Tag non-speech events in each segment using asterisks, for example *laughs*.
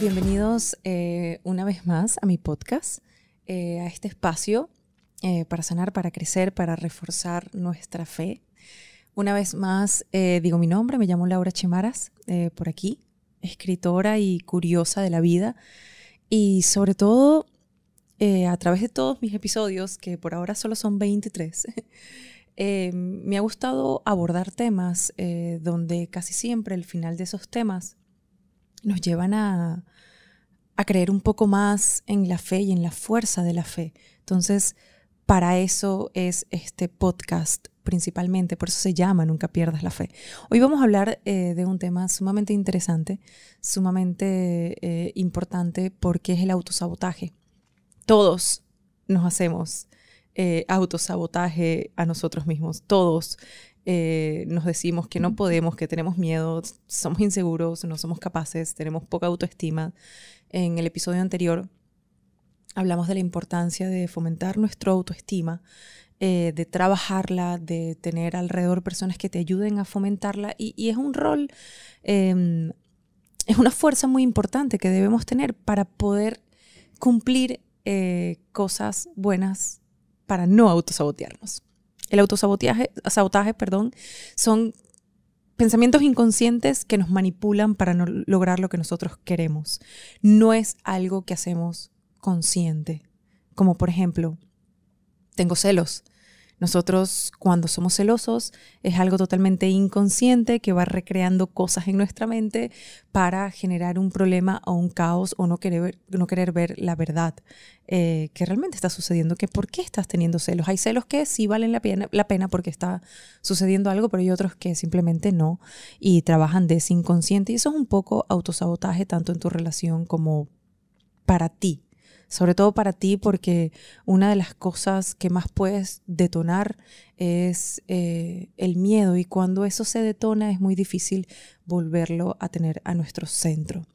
Bienvenidos eh, una vez más a mi podcast, eh, a este espacio eh, para sanar, para crecer, para reforzar nuestra fe. Una vez más digo mi nombre, me llamo Laura Chemaras, por aquí, escritora y curiosa de la vida y sobre todo a través de todos mis episodios, que por ahora solo son 23. *laughs* me ha gustado abordar temas donde casi siempre el final de esos temas nos llevan a, creer un poco más en la fe y en la fuerza de la fe. Entonces, para eso es este podcast principalmente, por eso se llama Nunca pierdas la fe. Hoy vamos a hablar eh, de un tema sumamente interesante, sumamente eh, importante, porque es el autosabotaje. Todos nos hacemos eh, autosabotaje a nosotros mismos, todos eh, nos decimos que no podemos, que tenemos miedo, somos inseguros, no somos capaces, tenemos poca autoestima. En el episodio anterior hablamos de la importancia de fomentar nuestra autoestima, eh, de trabajarla, de tener alrededor personas que te ayuden a fomentarla y, es un rol, em, es una fuerza muy importante que debemos tener para poder cumplir eh, cosas buenas para no autosabotearnos. El autosabotaje, sabotaje, perdón, son pensamientos inconscientes que nos manipulan para no lograr lo que nosotros queremos. No es algo que hacemos consciente. Como por ejemplo, tengo celos. Nosotros cuando somos celosos es algo totalmente inconsciente que va recreando cosas en nuestra mente para generar un problema o un caos o no querer, no querer ver la verdad eh, que realmente está sucediendo. Que ¿Por qué estás teniendo celos? Hay celos que sí valen la pena, la pena porque está sucediendo algo, pero hay otros que simplemente no y trabajan de ese inconsciente. Y eso es un poco autosabotaje tanto en tu relación como para ti sobre todo para ti, porque una de las cosas que más puedes detonar es eh, el miedo y cuando eso se detona es muy difícil volverlo a tener a nuestro centro.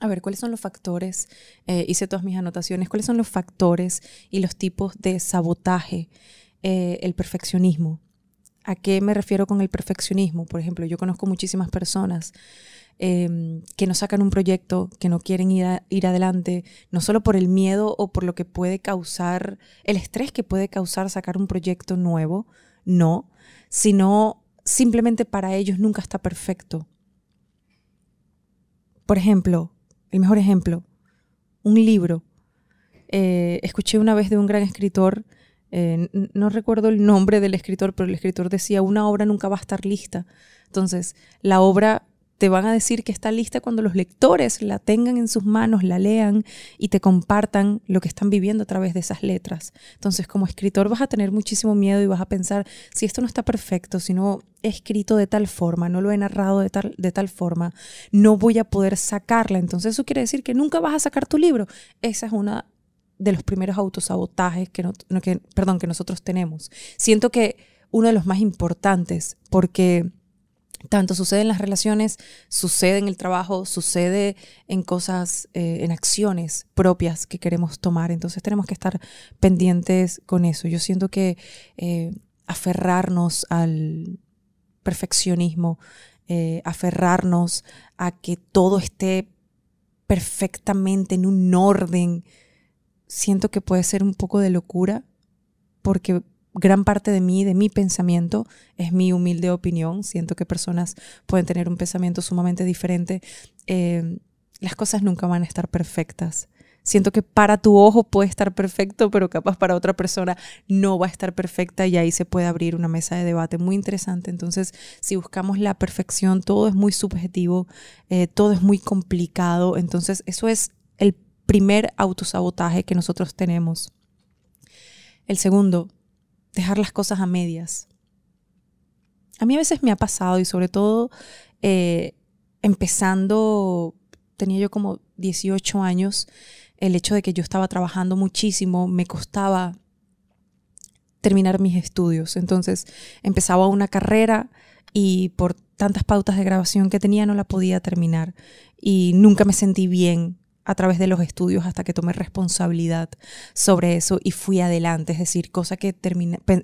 A ver, ¿cuáles son los factores? Eh, hice todas mis anotaciones. ¿Cuáles son los factores y los tipos de sabotaje? Eh, el perfeccionismo. ¿A qué me refiero con el perfeccionismo? Por ejemplo, yo conozco muchísimas personas Em, que no sacan un proyecto, que no quieren ir, ir adelante, no solo por el miedo o por lo que puede causar, el estrés que puede causar sacar un proyecto nuevo, no, sino simplemente para ellos nunca está perfecto. Por ejemplo, el mejor ejemplo, un libro. Eh, escuché una vez de un gran escritor, eh, no recuerdo el nombre del escritor, pero el escritor decía, una obra nunca va a estar lista. Entonces, la obra te van a decir que está lista cuando los lectores la tengan en sus manos, la lean y te compartan lo que están viviendo a través de esas letras. Entonces, como escritor vas a tener muchísimo miedo y vas a pensar, si esto no está perfecto, si no he escrito de tal forma, no lo he narrado de tal, de tal forma, no voy a poder sacarla. Entonces, eso quiere decir que nunca vas a sacar tu libro. Esa es una de los primeros autosabotajes que, que, perdón, que nosotros tenemos. Siento que uno de los más importantes, porque tanto sucede en las relaciones, sucede en el trabajo, sucede en cosas, eh, en acciones propias que queremos tomar. Entonces tenemos que estar pendientes con eso. Yo siento que eh, aferrarnos al perfeccionismo, eh, aferrarnos a que todo esté perfectamente en un orden, siento que puede ser un poco de locura porque gran parte de mí, de mi pensamiento, es mi humilde opinión. Siento que personas pueden tener un pensamiento sumamente diferente. Eh, las cosas nunca van a estar perfectas. Siento que para tu ojo puede estar perfecto, pero capaz para otra persona no va a estar perfecta y ahí se puede abrir una mesa de debate muy interesante. Entonces, si buscamos la perfección, todo es muy subjetivo, eh, todo es muy complicado. Entonces, eso es primer autosabotaje que nosotros tenemos. El segundo, dejar las cosas a medias. A mí a veces me ha pasado y sobre todo eh, empezando, tenía yo como 18 años, el hecho de que yo estaba trabajando muchísimo, me costaba terminar mis estudios. Entonces empezaba una carrera y por tantas pautas de grabación que tenía no la podía terminar y nunca me sentí bien a través de los estudios hasta que tomé responsabilidad sobre eso y fui adelante, es decir, cosa que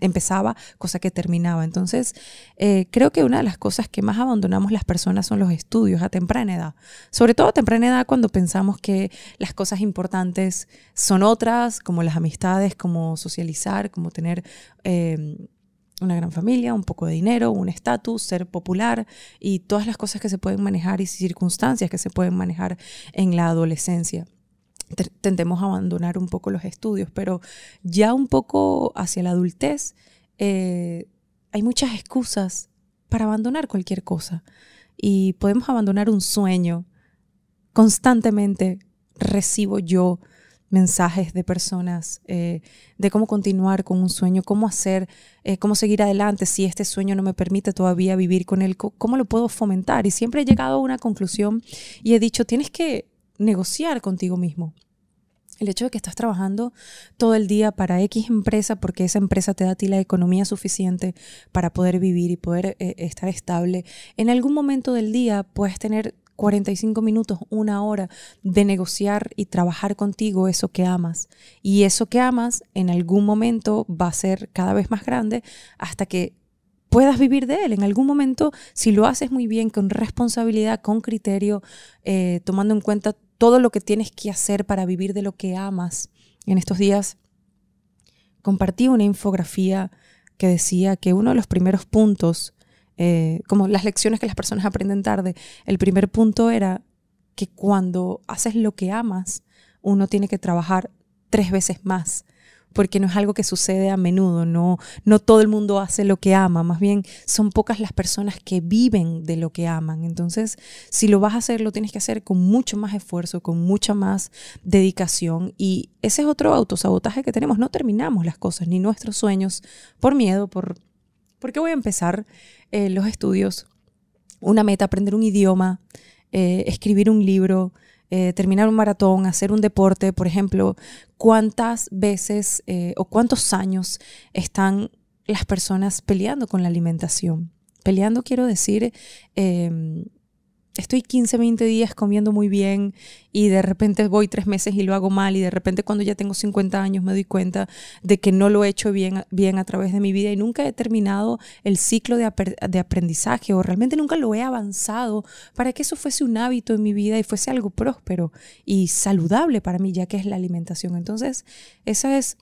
empezaba, cosa que terminaba. Entonces, eh, creo que una de las cosas que más abandonamos las personas son los estudios a temprana edad, sobre todo a temprana edad cuando pensamos que las cosas importantes son otras, como las amistades, como socializar, como tener... Eh, una gran familia, un poco de dinero, un estatus, ser popular y todas las cosas que se pueden manejar y circunstancias que se pueden manejar en la adolescencia. Tendemos a abandonar un poco los estudios, pero ya un poco hacia la adultez eh, hay muchas excusas para abandonar cualquier cosa y podemos abandonar un sueño. Constantemente recibo yo mensajes de personas eh, de cómo continuar con un sueño, cómo hacer, eh, cómo seguir adelante si este sueño no me permite todavía vivir con él, cómo lo puedo fomentar. Y siempre he llegado a una conclusión y he dicho, tienes que negociar contigo mismo. El hecho de que estás trabajando todo el día para X empresa porque esa empresa te da a ti la economía suficiente para poder vivir y poder eh, estar estable, en algún momento del día puedes tener 45 minutos, una hora de negociar y trabajar contigo eso que amas. Y eso que amas en algún momento va a ser cada vez más grande hasta que puedas vivir de él. En algún momento, si lo haces muy bien, con responsabilidad, con criterio, eh, tomando en cuenta todo lo que tienes que hacer para vivir de lo que amas. En estos días compartí una infografía que decía que uno de los primeros puntos eh, como las lecciones que las personas aprenden tarde, el primer punto era que cuando haces lo que amas, uno tiene que trabajar tres veces más, porque no es algo que sucede a menudo, no, no todo el mundo hace lo que ama, más bien son pocas las personas que viven de lo que aman. Entonces, si lo vas a hacer, lo tienes que hacer con mucho más esfuerzo, con mucha más dedicación y ese es otro autosabotaje que tenemos, no terminamos las cosas ni nuestros sueños por miedo, por porque voy a empezar eh, los estudios, una meta, aprender un idioma, eh, escribir un libro, eh, terminar un maratón, hacer un deporte, por ejemplo, cuántas veces o cuántos años están las personas peleando con la alimentación. Peleando quiero decir em, estoy 15, 20 días comiendo muy bien y de repente voy tres meses y lo hago mal y de repente cuando ya tengo 50 años me doy cuenta de que no lo he hecho bien, bien a través de mi vida y nunca he terminado el ciclo de, de aprendizaje o realmente nunca lo he avanzado para que eso fuese un hábito en mi vida y fuese algo próspero y saludable para mí ya que es la alimentación. Entonces, ese es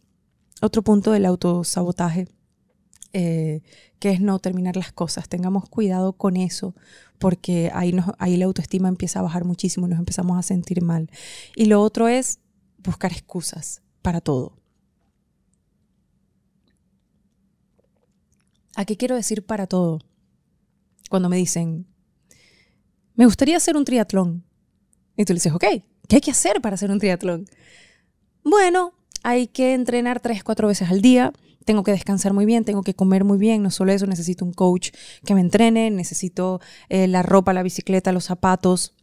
otro punto del autosabotaje. Eh, que es no terminar las cosas. Tengamos cuidado con eso, porque ahí, ahí la autoestima empieza a bajar muchísimo y nos empezamos a sentir mal. Y lo otro es buscar excusas para todo. ¿A qué quiero decir para todo? Cuando me dicen, me gustaría hacer un triatlón. Y tú le dices, ok, ¿qué hay que hacer para hacer un triatlón? Bueno, hay que entrenar tres, cuatro veces al día tengo que descansar muy bien, tengo que comer muy bien, no solo eso, necesito un coach que me entrene, necesito eh, la ropa, la bicicleta, los zapatos,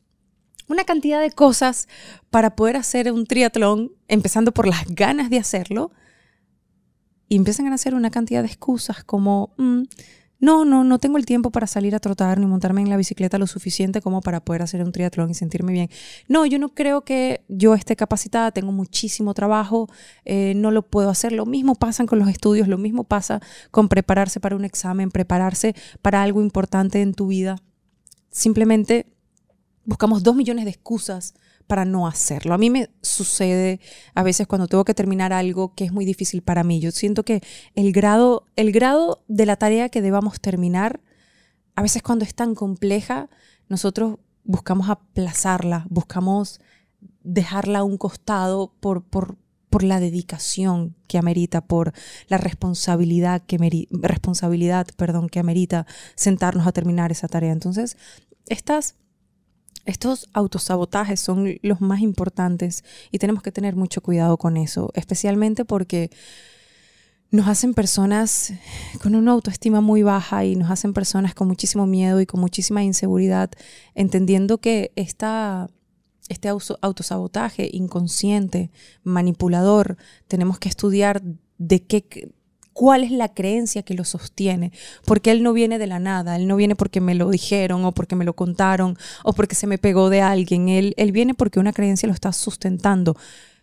una cantidad de cosas para poder hacer un triatlón, empezando por las ganas de hacerlo, y empiezan a hacer una cantidad de excusas como, mm, no, no, no tengo el tiempo para salir a trotar ni montarme en la bicicleta lo suficiente como para poder hacer un triatlón y sentirme bien. No, yo no creo que yo esté capacitada, tengo muchísimo trabajo, eh, no lo puedo hacer. Lo mismo pasa con los estudios, lo mismo pasa con prepararse para un examen, prepararse para algo importante en tu vida. Simplemente buscamos dos millones de excusas para no hacerlo. A mí me sucede a veces cuando tengo que terminar algo que es muy difícil para mí. Yo siento que el grado, el grado de la tarea que debamos terminar, a veces cuando es tan compleja, nosotros buscamos aplazarla, buscamos dejarla a un costado por, por, por la dedicación que amerita, por la responsabilidad que responsabilidad, perdón, que amerita sentarnos a terminar esa tarea. Entonces, estas estos autosabotajes son los más importantes y tenemos que tener mucho cuidado con eso, especialmente porque nos hacen personas con una autoestima muy baja y nos hacen personas con muchísimo miedo y con muchísima inseguridad, entendiendo que esta, este autosabotaje inconsciente, manipulador, tenemos que estudiar de qué, cuál es la creencia que lo sostiene, porque él no viene de la nada, él no viene porque me lo dijeron o porque me lo contaron o porque se me pegó de alguien, él, él viene porque una creencia lo está sustentando.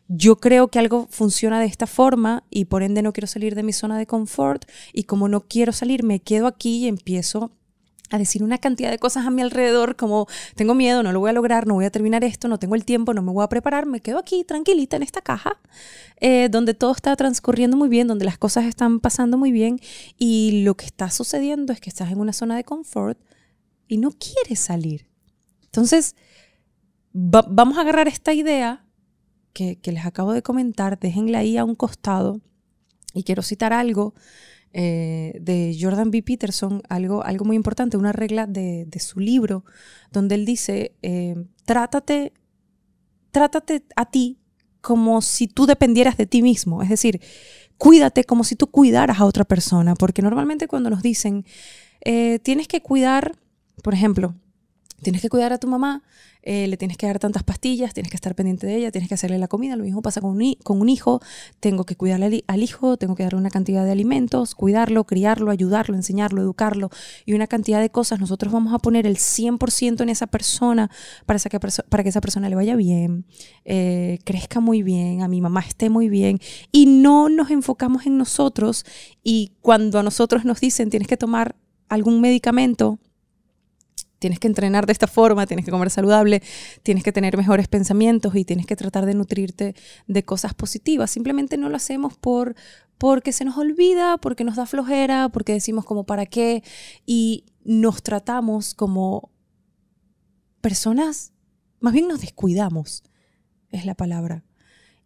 Yo creo que algo funciona de esta forma y por ende no quiero salir de mi zona de confort y como no quiero salir me quedo aquí y empiezo a decir una cantidad de cosas a mi alrededor como tengo miedo, no lo voy a lograr, no voy a terminar esto, no tengo el tiempo, no me voy a preparar, me quedo aquí tranquilita en esta caja eh, donde todo está transcurriendo muy bien, donde las cosas están pasando muy bien y lo que está sucediendo es que estás en una zona de confort y no quieres salir. Entonces, vamos a agarrar esta idea que, que les acabo de comentar, déjenla ahí a un costado y quiero citar algo eh, de Jordan B. Peterson algo, algo muy importante, una regla de, su libro, donde él dice, eh, trátate, trátate a ti como si tú dependieras de ti mismo, es decir, cuídate como si tú cuidaras a otra persona, porque normalmente cuando nos dicen, eh, tienes que cuidar, por ejemplo, tienes que cuidar a tu mamá, eh, le tienes que dar tantas pastillas, tienes que estar pendiente de ella, tienes que hacerle la comida. Lo mismo pasa con un, hijo, tengo que cuidarle al hijo, tengo que darle una cantidad de alimentos, cuidarlo, criarlo, ayudarlo, enseñarlo, educarlo y una cantidad de cosas. Nosotros vamos a poner el 100% en esa persona para, que, para que esa persona le vaya bien, eh, crezca muy bien, a mi mamá esté muy bien y no nos enfocamos en nosotros y cuando a nosotros nos dicen tienes que tomar algún medicamento, tienes que entrenar de esta forma, tienes que comer saludable, tienes que tener mejores pensamientos y tienes que tratar de nutrirte de cosas positivas. Simplemente no lo hacemos por porque se nos olvida, porque nos da flojera, porque decimos como para qué y nos tratamos como personas, más bien nos descuidamos, es la palabra.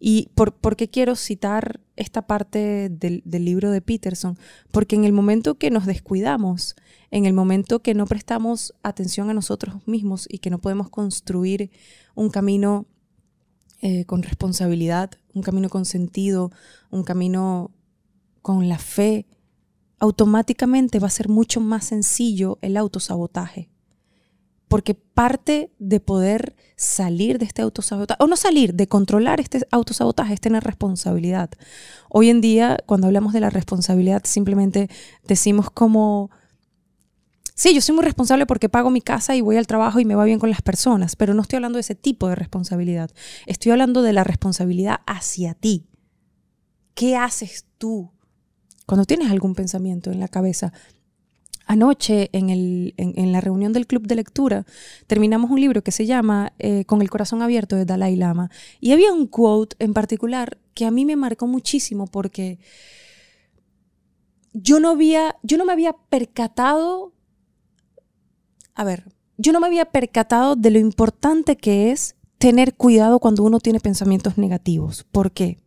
¿Y por, qué quiero citar esta parte del, libro de Peterson? Porque en el momento que nos descuidamos, en el momento que no prestamos atención a nosotros mismos y que no podemos construir un camino eh, con responsabilidad, un camino con sentido, un camino con la fe, automáticamente va a ser mucho más sencillo el autosabotaje porque parte de poder salir de este autosabotaje, o no salir, de controlar este autosabotaje es tener responsabilidad. Hoy en día, cuando hablamos de la responsabilidad, simplemente decimos como, sí, yo soy muy responsable porque pago mi casa y voy al trabajo y me va bien con las personas, pero no estoy hablando de ese tipo de responsabilidad. Estoy hablando de la responsabilidad hacia ti. ¿Qué haces tú cuando tienes algún pensamiento en la cabeza? Anoche, en, la reunión del club de lectura, terminamos un libro que se llama eh, Con el corazón abierto de Dalai Lama. Y había un quote en particular que a mí me marcó muchísimo porque yo no, había, yo no me había percatado, a ver, yo no me había percatado de lo importante que es tener cuidado cuando uno tiene pensamientos negativos. ¿Por qué?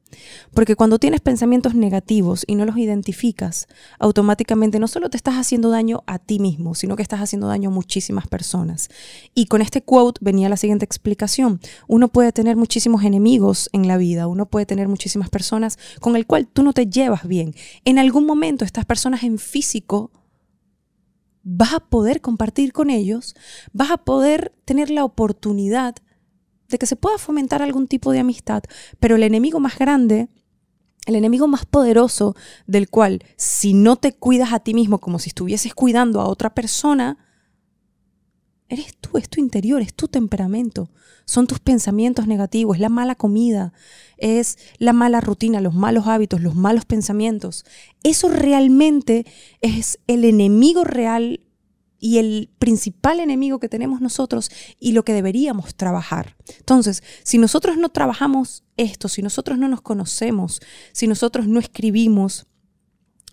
Porque cuando tienes pensamientos negativos y no los identificas, automáticamente no solo te estás haciendo daño a ti mismo, sino que estás haciendo daño a muchísimas personas. Y con este quote venía la siguiente explicación. Uno puede tener muchísimos enemigos en la vida, uno puede tener muchísimas personas con el cual tú no te llevas bien. En algún momento estas personas en físico vas a poder compartir con ellos, vas a poder tener la oportunidad de que se pueda fomentar algún tipo de amistad, pero el enemigo más grande, el enemigo más poderoso del cual si no te cuidas a ti mismo como si estuvieses cuidando a otra persona, eres tú, es tu interior, es tu temperamento, son tus pensamientos negativos, es la mala comida, es la mala rutina, los malos hábitos, los malos pensamientos. Eso realmente es el enemigo real y el principal enemigo que tenemos nosotros y lo que deberíamos trabajar. Entonces, si nosotros no trabajamos esto, si nosotros no nos conocemos, si nosotros no escribimos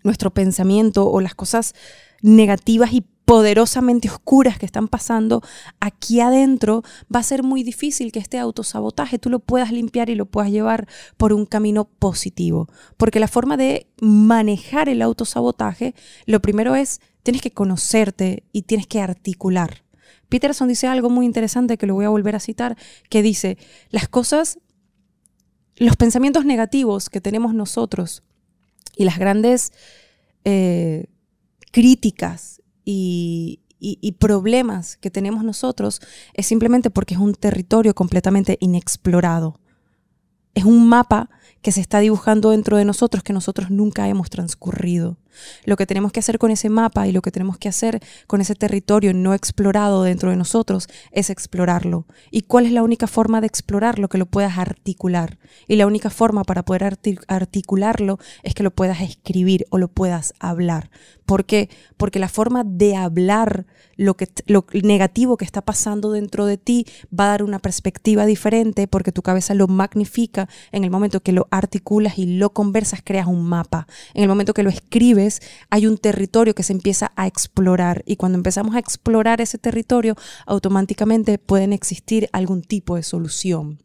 nuestro pensamiento o las cosas negativas y poderosamente oscuras que están pasando aquí adentro, va a ser muy difícil que este autosabotaje tú lo puedas limpiar y lo puedas llevar por un camino positivo. Porque la forma de manejar el autosabotaje, lo primero es tienes que conocerte y tienes que articular. Peterson dice algo muy interesante que lo voy a volver a citar, que dice, las cosas, los pensamientos negativos que tenemos nosotros y las grandes eh, críticas y, y, problemas que tenemos nosotros es simplemente porque es un territorio completamente inexplorado Es un mapa que se está dibujando dentro de nosotros que nosotros nunca hemos transcurrido. Lo que tenemos que hacer con ese mapa y lo que tenemos que hacer con ese territorio no explorado dentro de nosotros es explorarlo. ¿Y cuál es la única forma de explorarlo? Que lo puedas articular. Y la única forma para poder articularlo es que lo puedas escribir o lo puedas hablar. ¿Por qué? Porque la forma de hablar lo, que, lo negativo que está pasando dentro de ti va a dar una perspectiva diferente porque tu cabeza lo magnifica. En el momento que lo articulas y lo conversas, creas un mapa. En el momento que lo escribes, hay un territorio que se empieza a explorar. Y cuando empezamos a explorar ese territorio, automáticamente pueden existir algún tipo de solución.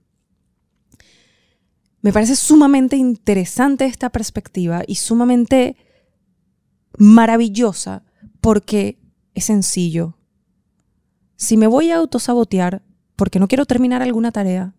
Me parece sumamente interesante esta perspectiva y sumamente maravillosa porque es sencillo. Si me voy a autosabotear porque no quiero terminar alguna tarea,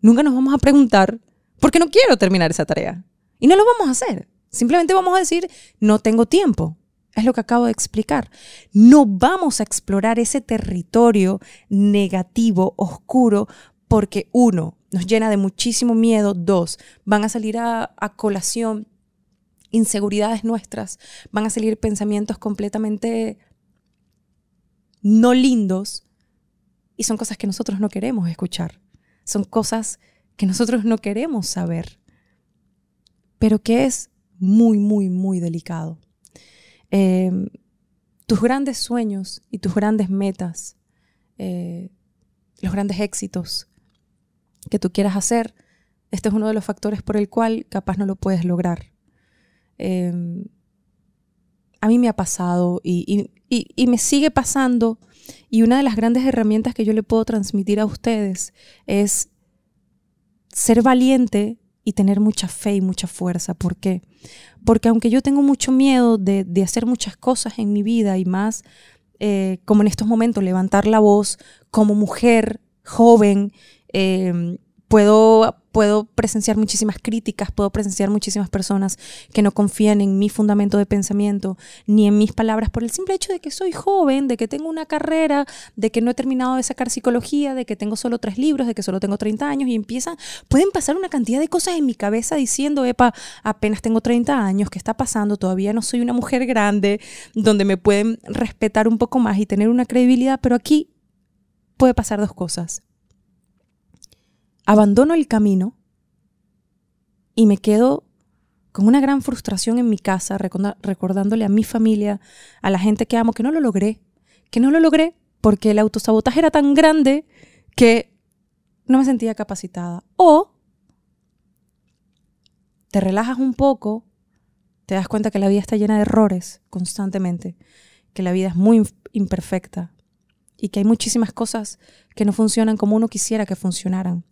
nunca nos vamos a preguntar por qué no quiero terminar esa tarea. Y no lo vamos a hacer. Simplemente vamos a decir, no tengo tiempo. Es lo que acabo de explicar. No vamos a explorar ese territorio negativo, oscuro, porque uno, nos llena de muchísimo miedo, dos, van a salir a, colación inseguridades nuestras, van a salir pensamientos completamente no lindos. Y son cosas que nosotros no queremos escuchar, son cosas que nosotros no queremos saber, pero que es muy, muy, muy delicado. Em, tus grandes sueños y tus grandes metas, eh, los grandes éxitos que tú quieras hacer, este es uno de los factores por el cual capaz no lo puedes lograr. Em, a mí me ha pasado y, me sigue pasando. Y una de las grandes herramientas que yo le puedo transmitir a ustedes es ser valiente y tener mucha fe y mucha fuerza. ¿Por qué? Porque aunque yo tengo mucho miedo de, hacer muchas cosas en mi vida y más, eh, como en estos momentos, levantar la voz como mujer joven, em, puedo, puedo presenciar muchísimas críticas, puedo presenciar muchísimas personas que no confían en mi fundamento de pensamiento ni en mis palabras por el simple hecho de que soy joven, de que tengo una carrera, de que no he terminado de sacar psicología, de que tengo solo tres libros, de que solo tengo 30 años y empiezan, pueden pasar una cantidad de cosas en mi cabeza diciendo, epa, apenas tengo 30 años, ¿qué está pasando? Todavía no soy una mujer grande, donde me pueden respetar un poco más y tener una credibilidad, pero aquí puede pasar dos cosas abandono el camino y me quedo con una gran frustración en mi casa, recordándole a mi familia, a la gente que amo, que no lo logré, que no lo logré porque el autosabotaje era tan grande que no me sentía capacitada. O te relajas un poco, te das cuenta que la vida está llena de errores constantemente, que la vida es muy imperfecta, y que hay muchísimas cosas que no funcionan como uno quisiera que funcionaran.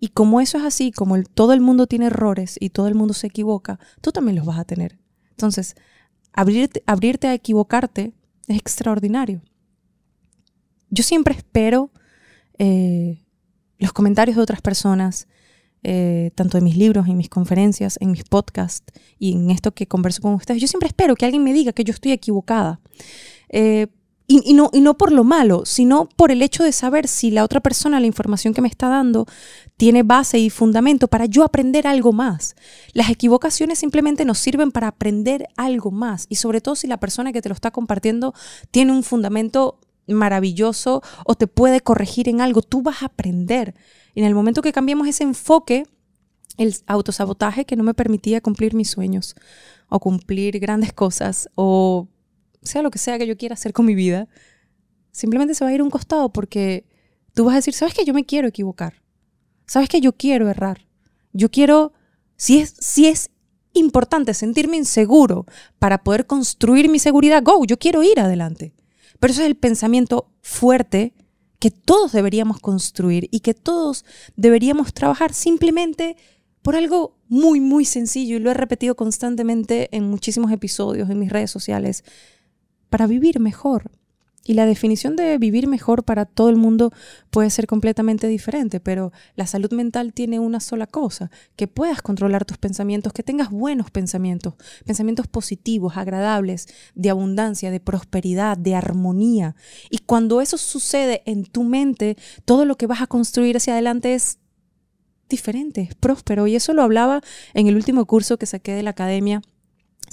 Y como eso es así, como todo el mundo tiene errores y todo el mundo se equivoca, tú también los vas a tener. Entonces, abrirte, abrirte a equivocarte es extraordinario. Yo siempre espero eh, los comentarios de otras personas, eh, tanto de mis libros, en mis conferencias, en mis podcasts y en esto que converso con ustedes. Yo siempre espero que alguien me diga que yo estoy equivocada. Eh, y, no, y no por lo malo, sino por el hecho de saber si la otra persona, la información que me está dando, tiene base y fundamento para yo aprender algo más. Las equivocaciones simplemente nos sirven para aprender algo más. Y sobre todo si la persona que te lo está compartiendo tiene un fundamento maravilloso o te puede corregir en algo, tú vas a aprender. Y en el momento que cambiemos ese enfoque, el autosabotaje que no me permitía cumplir mis sueños o cumplir grandes cosas o sea lo que sea que yo quiera hacer con mi vida, simplemente se va a ir un costado porque tú vas a decir, ¿sabes que yo me quiero equivocar? ¿Sabes que yo quiero errar? Yo quiero, si es, si es importante sentirme inseguro para poder construir mi seguridad, go, yo quiero ir adelante. Pero eso es el pensamiento fuerte que todos deberíamos construir y que todos deberíamos trabajar simplemente por algo muy, muy sencillo y lo he repetido constantemente en muchísimos episodios en mis redes sociales para vivir mejor. Y la definición de vivir mejor para todo el mundo puede ser completamente diferente, pero la salud mental tiene una sola cosa, que puedas controlar tus pensamientos, que tengas buenos pensamientos, pensamientos positivos, agradables, de abundancia, de prosperidad, de armonía. Y cuando eso sucede en tu mente, todo lo que vas a construir hacia adelante es diferente, es próspero. Y eso lo hablaba en el último curso que saqué de la academia.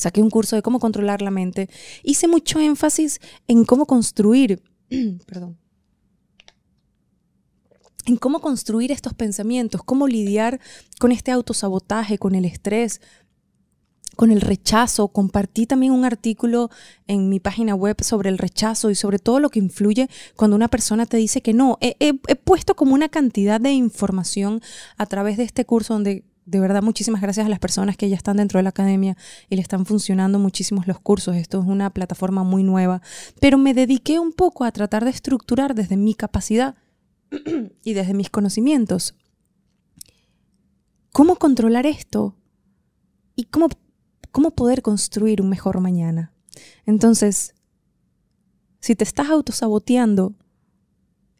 Saqué un curso de cómo controlar la mente. Hice mucho énfasis en cómo construir, *clears throat* perdón, en cómo construir estos pensamientos, cómo lidiar con este autosabotaje, con el estrés, con el rechazo. Compartí también un artículo en mi página web sobre el rechazo y sobre todo lo que influye cuando una persona te dice que no. He, puesto como una cantidad de información a través de este curso donde de verdad muchísimas gracias a las personas que ya están dentro de la academia y le están funcionando muchísimos los cursos. Esto es una plataforma muy nueva, pero me dediqué un poco a tratar de estructurar desde mi capacidad *clears throat* y desde mis conocimientos cómo controlar esto y cómo cómo poder construir un mejor mañana. Entonces, si te estás autosaboteando,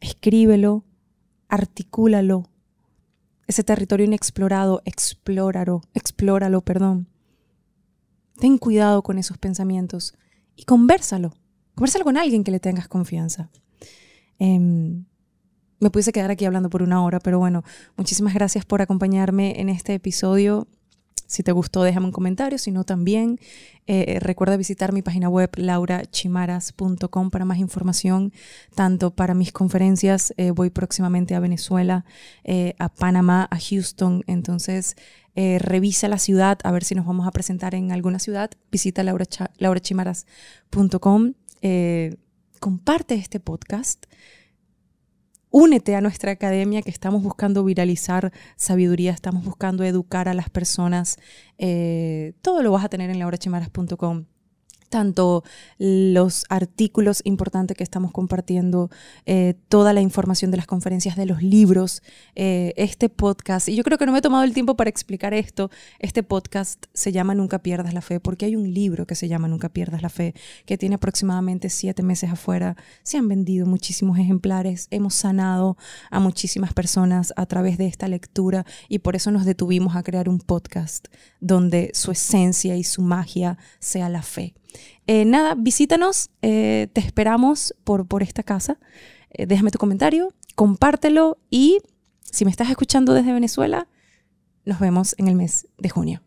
escríbelo, articúlalo. Ese territorio inexplorado, explóralo, explóralo, perdón. Ten cuidado con esos pensamientos y conversalo. Conversalo con alguien que le tengas confianza. Em, me pudiese quedar aquí hablando por una hora, pero bueno, muchísimas gracias por acompañarme en este episodio. Si te gustó, déjame un comentario. Si no, también eh, recuerda visitar mi página web laurachimaras.com para más información, tanto para mis conferencias. Eh, voy próximamente a Venezuela, eh, a Panamá, a Houston. Entonces, revisa la ciudad a ver si nos vamos a presentar en alguna ciudad. Visita laurachimaras.com. comparte este podcast. Únete a nuestra academia que estamos buscando viralizar sabiduría, estamos buscando educar a las personas. Eh, todo lo vas a tener en laurachimaras.com tanto los artículos importantes que estamos compartiendo, eh, toda la información de las conferencias, de los libros, eh, este podcast. Y yo creo que no me he tomado el tiempo para explicar esto. Este podcast se llama Nunca pierdas la fe, porque hay un libro que se llama Nunca pierdas la fe, que tiene aproximadamente siete meses afuera. Se han vendido muchísimos ejemplares, hemos sanado a muchísimas personas a través de esta lectura y por eso nos detuvimos a crear un podcast donde su esencia y su magia sea la fe. Eh, nada, visítanos, eh, te esperamos por, por esta casa. Eh, déjame tu comentario, compártelo y si me estás escuchando desde Venezuela, nos vemos en el mes de junio.